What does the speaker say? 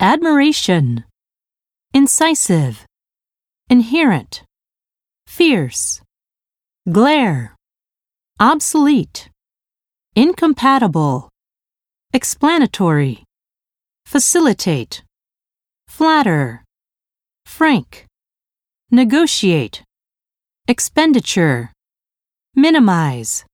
admiration, incisive, inherent, fierce, glare, obsolete, incompatible, explanatory, facilitate, flatter, frank, negotiate, expenditure, minimize,